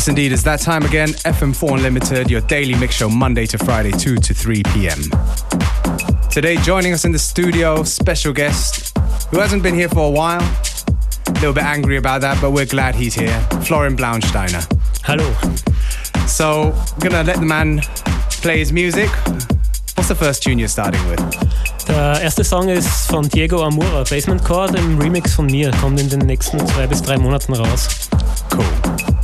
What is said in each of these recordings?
Yes, indeed, it's that time again. FM4 Unlimited, your daily mix show, Monday to Friday, 2 to 3 p.m. Today, joining us in the studio, special guest who hasn't been here for a while. A little bit angry about that, but we're glad he's here. Florian Blauensteiner. Hello. So, gonna let the man play his music. What's the first tune you're starting with? Der erste Song ist von Diego Amura, Basement Chord im Remix von mir, kommt in den nächsten zwei bis drei Monaten raus. Cool.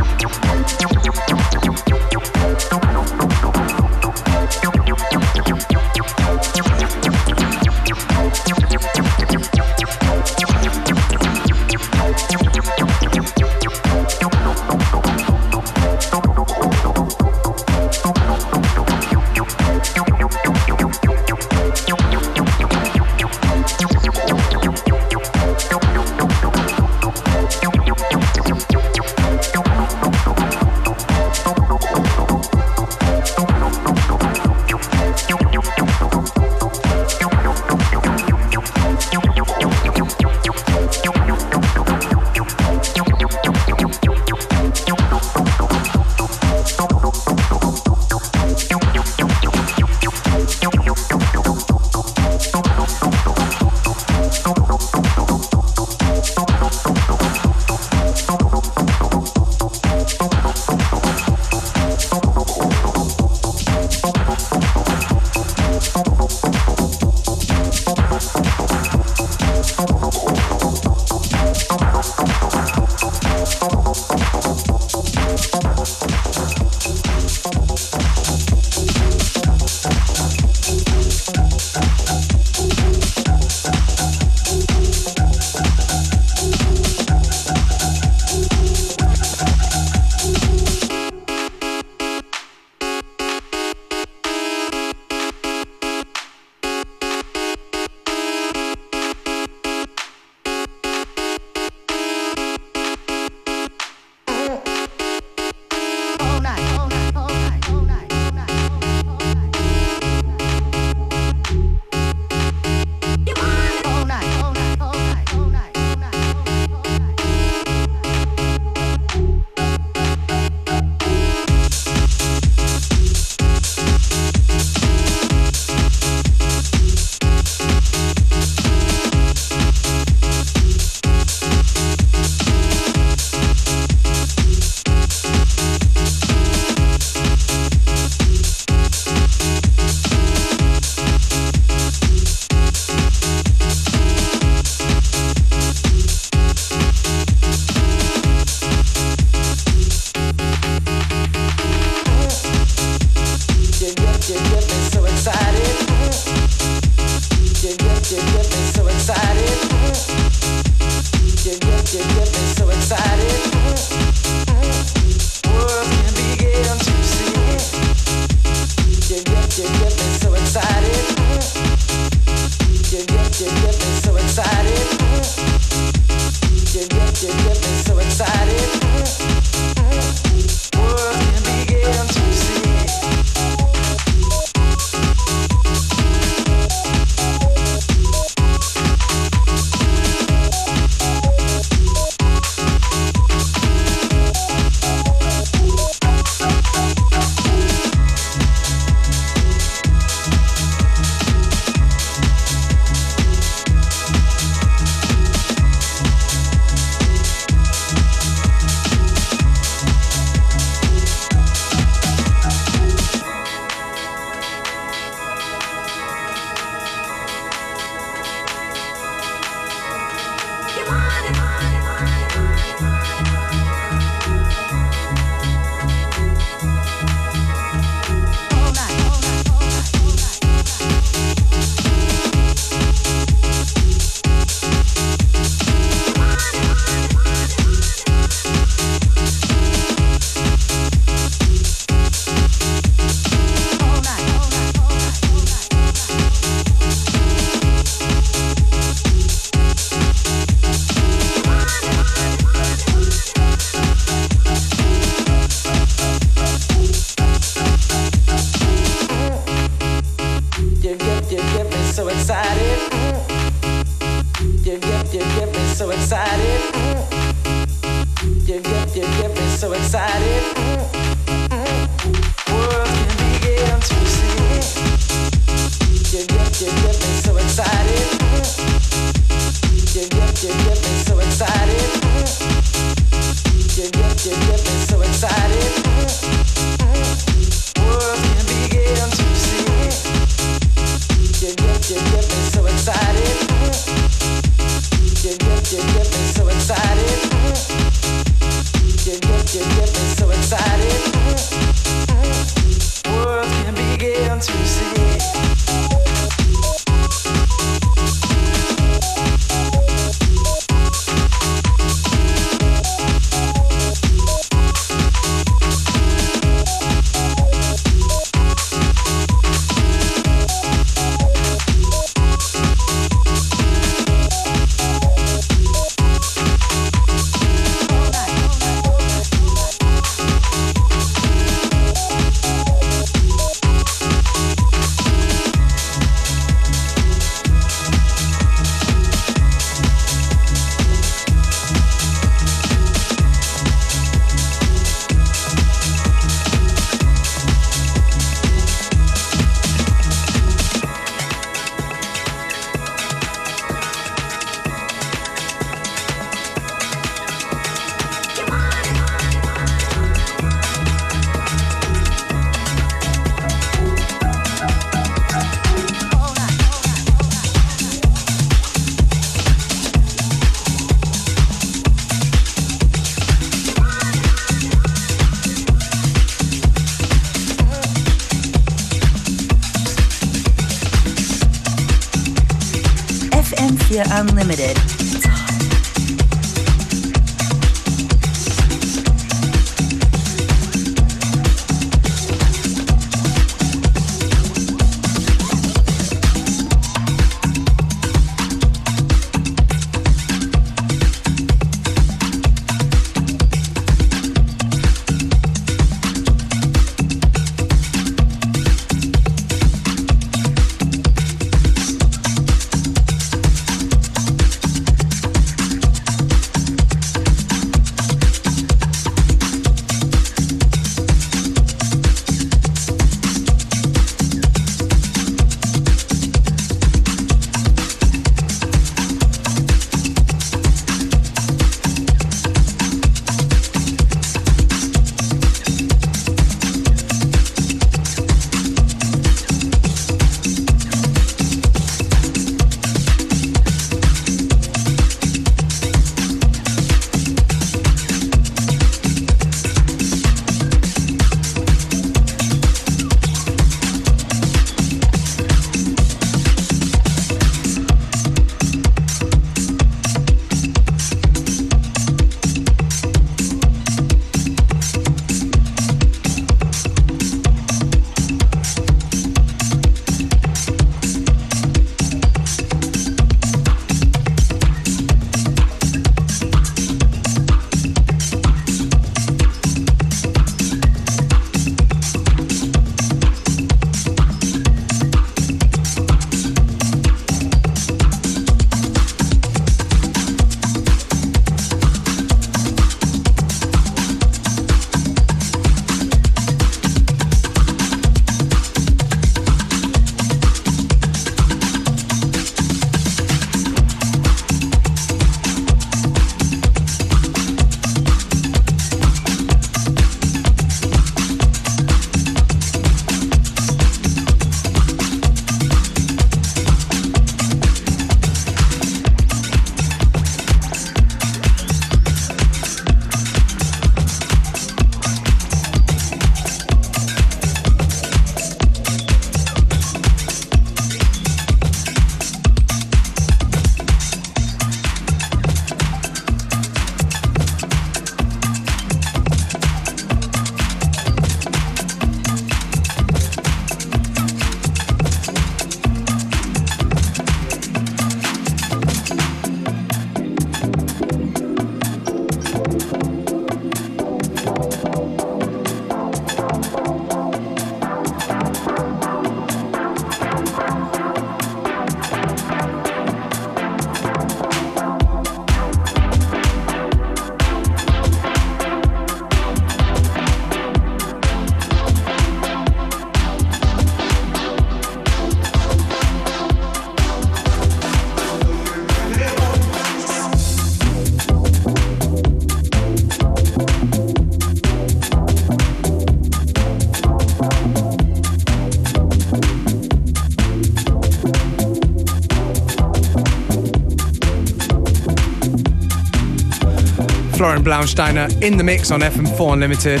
Blauensteiner in the mix on FM4 Unlimited.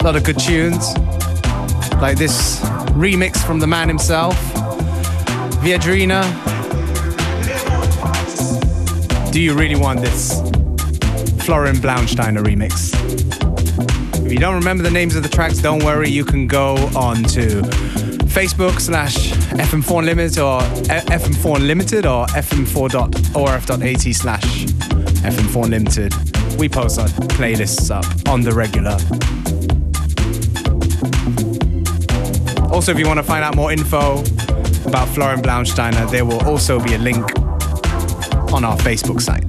A lot of good tunes, like this remix from the man himself, Viadrina. Do you really want this Florian Blauensteiner remix? If you don't remember the names of the tracks, don't worry, you can go on to Facebook slash FM4 Unlimited or FM4 Unlimited or fm4.orf.at slash FM4 Limited. We post our playlists up on the regular. Also, if you want to find out more info about Florian Blauensteiner, there will also be a link on our Facebook site.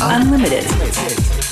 Unlimited.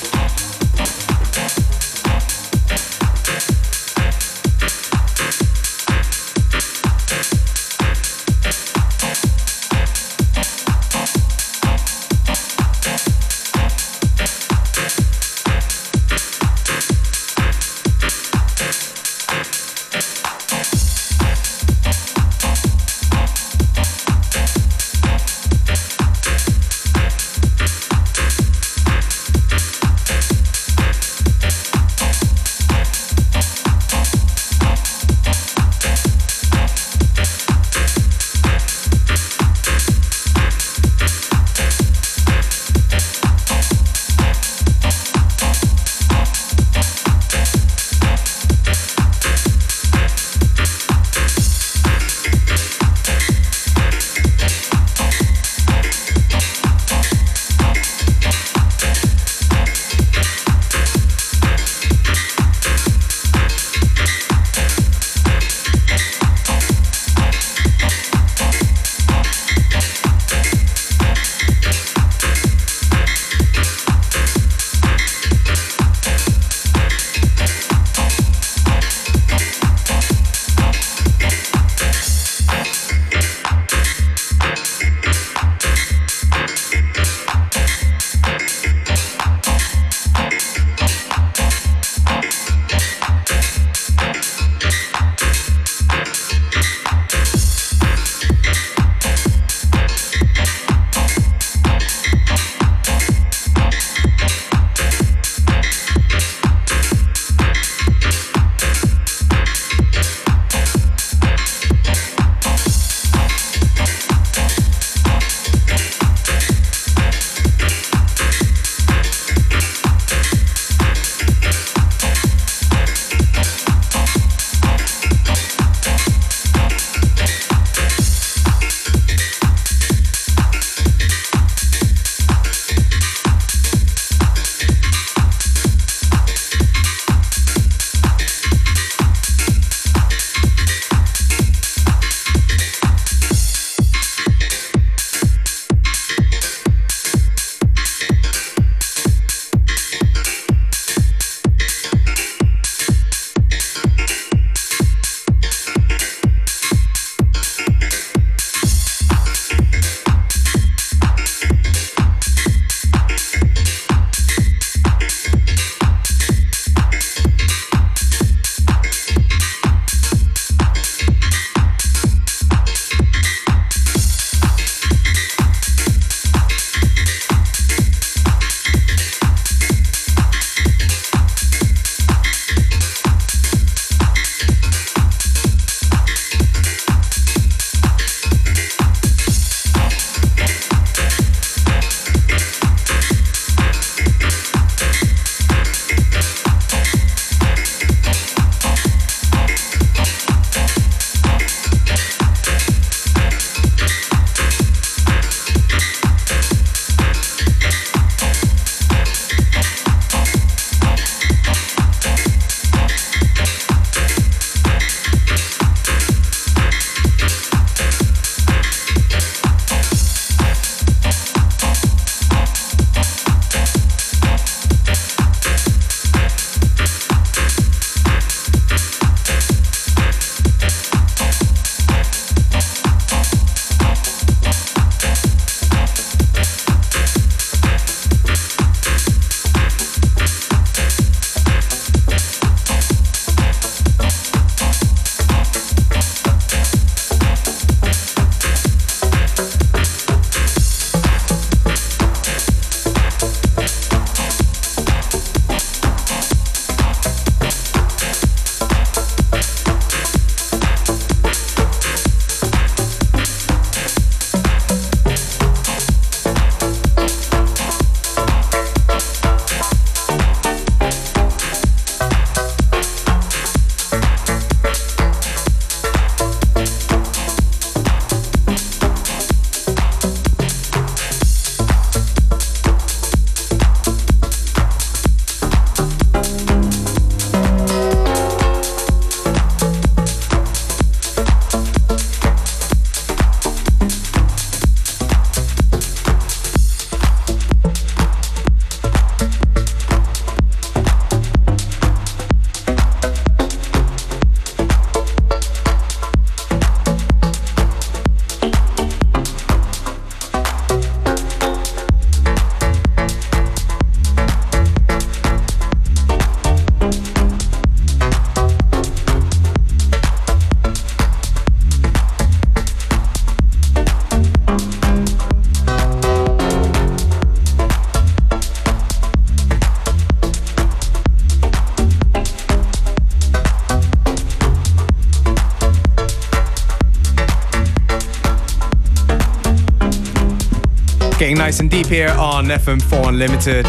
Here on FM4 Unlimited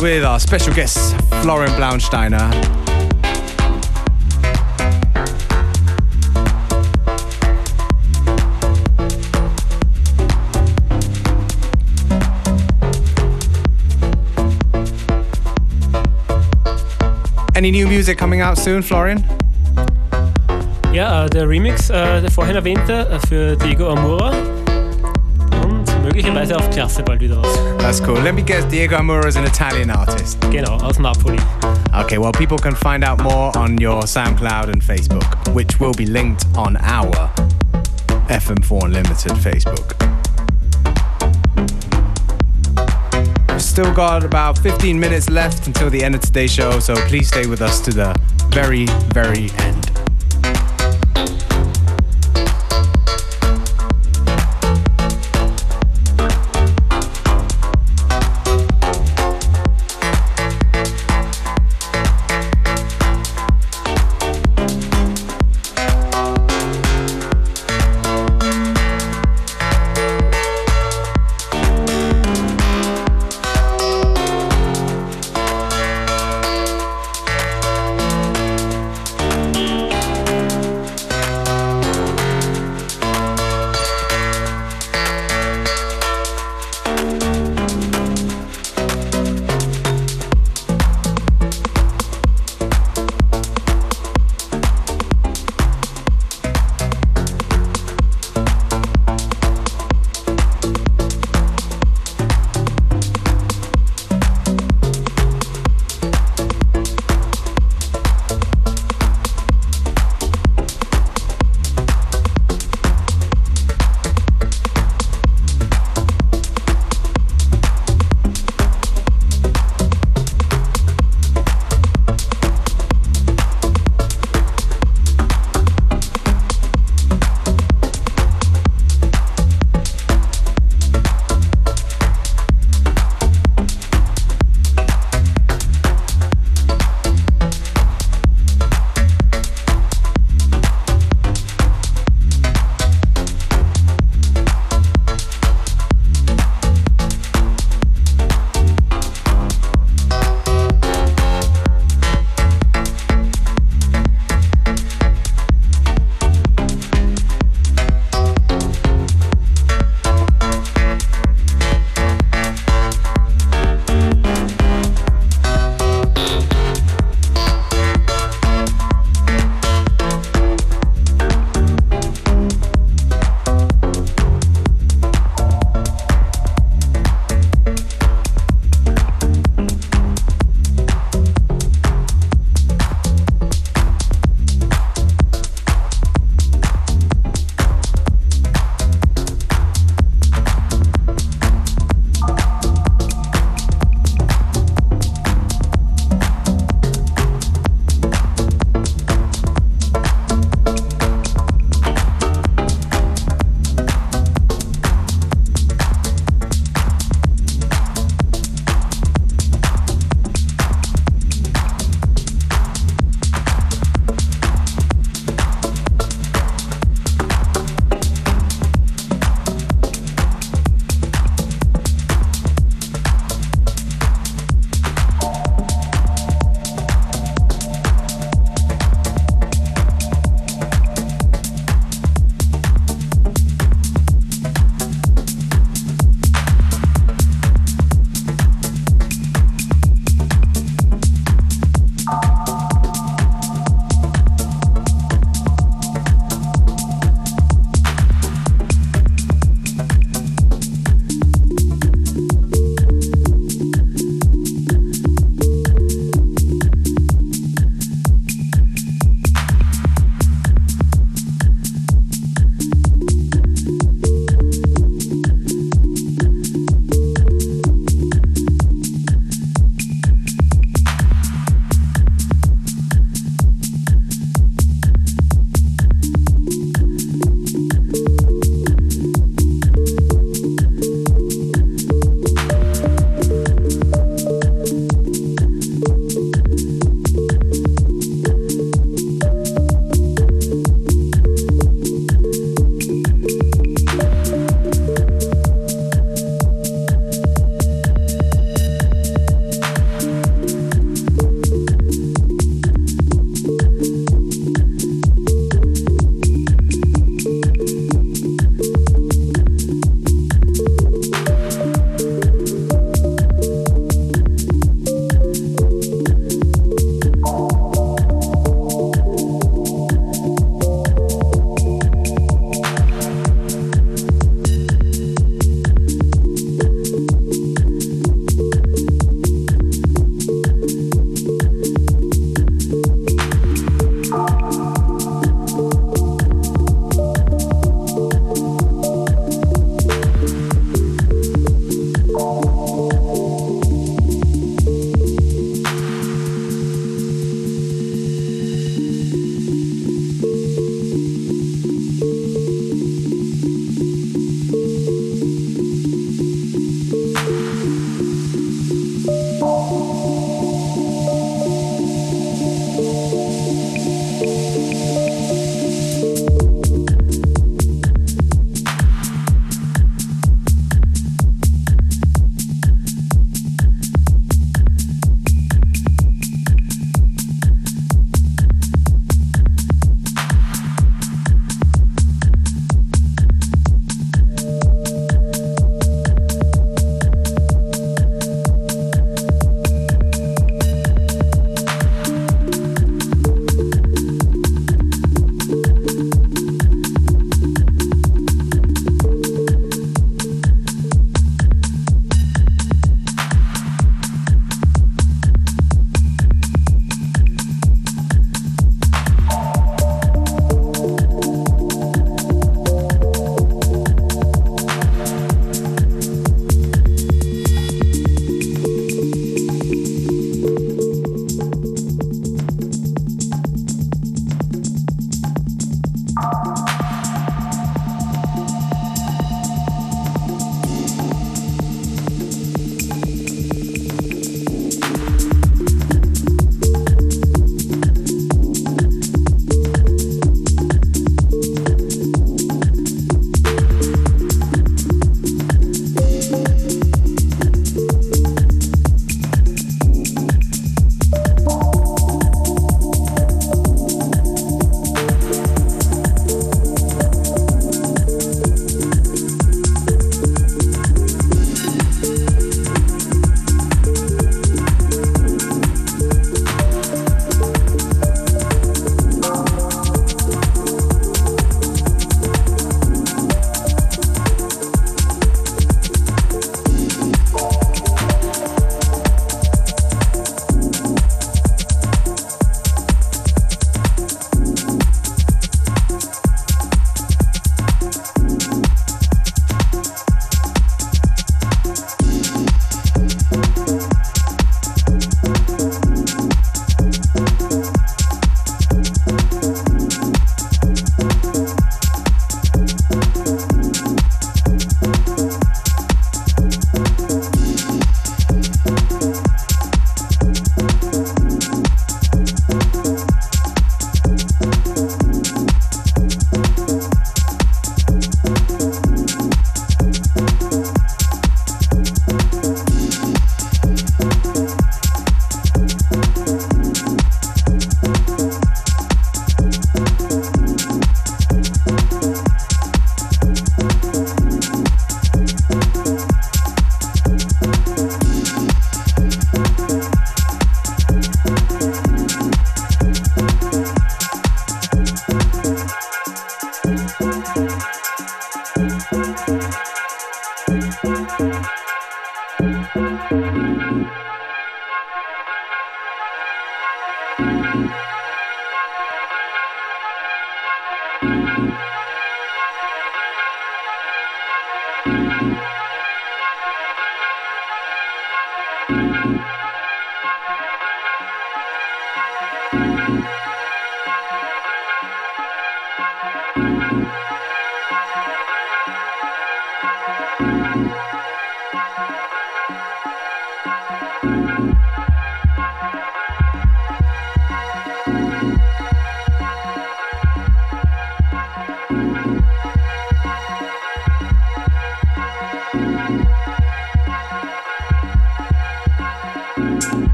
with our special guest, Florian Blauensteiner. Any new music coming out soon, Florian? Ja, äh, der Remix, äh, der vorhin erwähnte, äh, für Diego Amura. Und möglicherweise auf Klasse bald wieder. That's cool. Let me guess, Diego Amura is an Italian artist. Genau, aus Napoli. Okay, well, people can find out more on your SoundCloud and Facebook, which will be linked on our FM4 Unlimited Facebook. We've still got about 15 minutes left until the end of today's show, so please stay with us to the very, very end.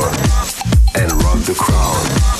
Control and rock the crowd.